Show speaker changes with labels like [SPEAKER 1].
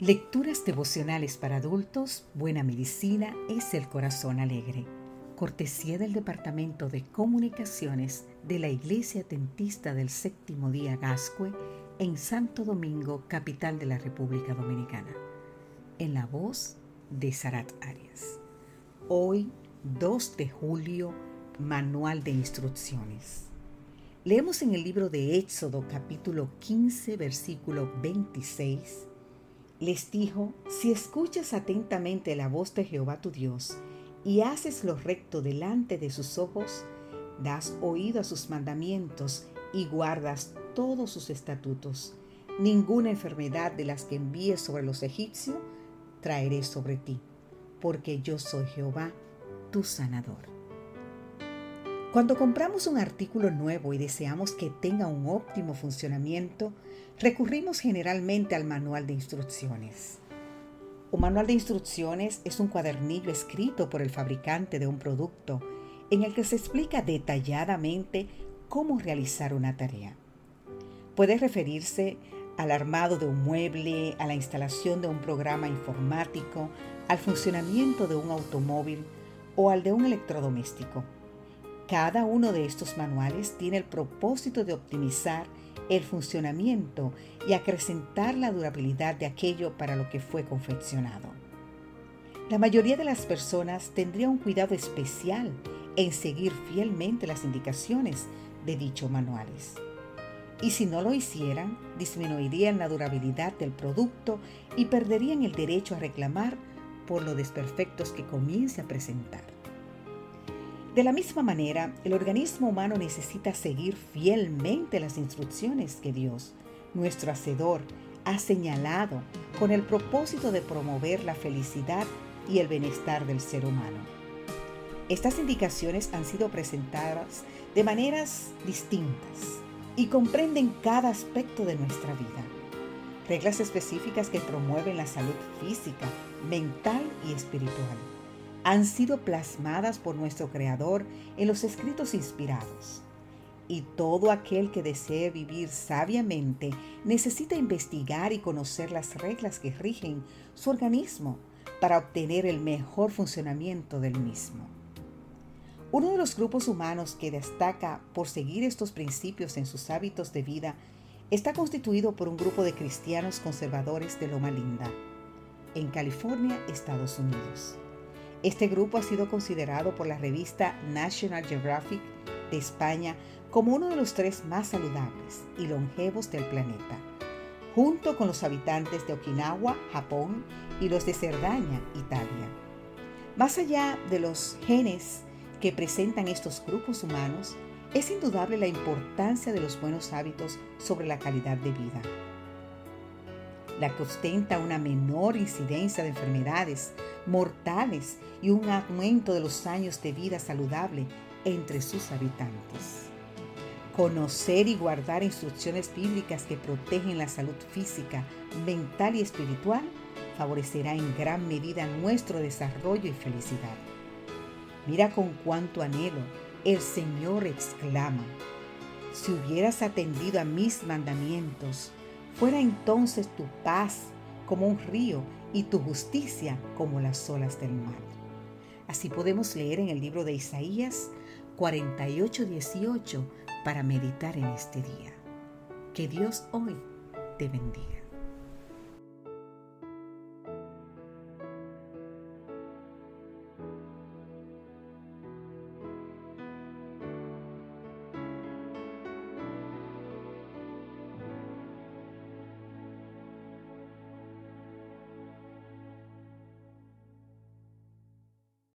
[SPEAKER 1] Lecturas devocionales para adultos, Buena Medicina es el Corazón Alegre. Cortesía del Departamento de Comunicaciones de la Iglesia Tentista del Séptimo Día Gascue en Santo Domingo, capital de la República Dominicana. En la voz de Sarat Arias. Hoy, 2 de julio, Manual de Instrucciones. Leemos en el libro de Éxodo capítulo 15, versículo 26 les dijo, si escuchas atentamente la voz de Jehová tu Dios y haces lo recto delante de sus ojos, das oído a sus mandamientos y guardas todos sus estatutos, ninguna enfermedad de las que envíes sobre los egipcios traeré sobre ti, porque yo soy Jehová, tu sanador. Cuando compramos un artículo nuevo y deseamos que tenga un óptimo funcionamiento, recurrimos generalmente al manual de instrucciones. Un manual de instrucciones es un cuadernillo escrito por el fabricante de un producto en el que se explica detalladamente cómo realizar una tarea. Puede referirse al armado de un mueble, a la instalación de un programa informático, al funcionamiento de un automóvil o al de un electrodoméstico. Cada uno de estos manuales tiene el propósito de optimizar el funcionamiento y acrecentar la durabilidad de aquello para lo que fue confeccionado. La mayoría de las personas tendría un cuidado especial en seguir fielmente las indicaciones de dichos manuales. Y si no lo hicieran, disminuirían la durabilidad del producto y perderían el derecho a reclamar por los desperfectos que comience a presentar. De la misma manera, el organismo humano necesita seguir fielmente las instrucciones que Dios, nuestro Hacedor, ha señalado con el propósito de promover la felicidad y el bienestar del ser humano. Estas indicaciones han sido presentadas de maneras distintas y comprenden cada aspecto de nuestra vida. Reglas específicas que promueven la salud física, mental y espiritual han sido plasmadas por nuestro Creador en los escritos inspirados. Y todo aquel que desee vivir sabiamente necesita investigar y conocer las reglas que rigen su organismo para obtener el mejor funcionamiento del mismo. Uno de los grupos humanos que destaca por seguir estos principios en sus hábitos de vida está constituido por un grupo de cristianos conservadores de Loma Linda, en California, Estados Unidos. Este grupo ha sido considerado por la revista National Geographic de España como uno de los tres más saludables y longevos del planeta, junto con los habitantes de Okinawa, Japón, y los de Cerdaña, Italia. Más allá de los genes que presentan estos grupos humanos, es indudable la importancia de los buenos hábitos sobre la calidad de vida la que ostenta una menor incidencia de enfermedades mortales y un aumento de los años de vida saludable entre sus habitantes. Conocer y guardar instrucciones bíblicas que protegen la salud física, mental y espiritual favorecerá en gran medida nuestro desarrollo y felicidad. Mira con cuánto anhelo el Señor exclama, si hubieras atendido a mis mandamientos, Fuera entonces tu paz como un río y tu justicia como las olas del mar. Así podemos leer en el libro de Isaías 48:18 para meditar en este día. Que Dios hoy te bendiga.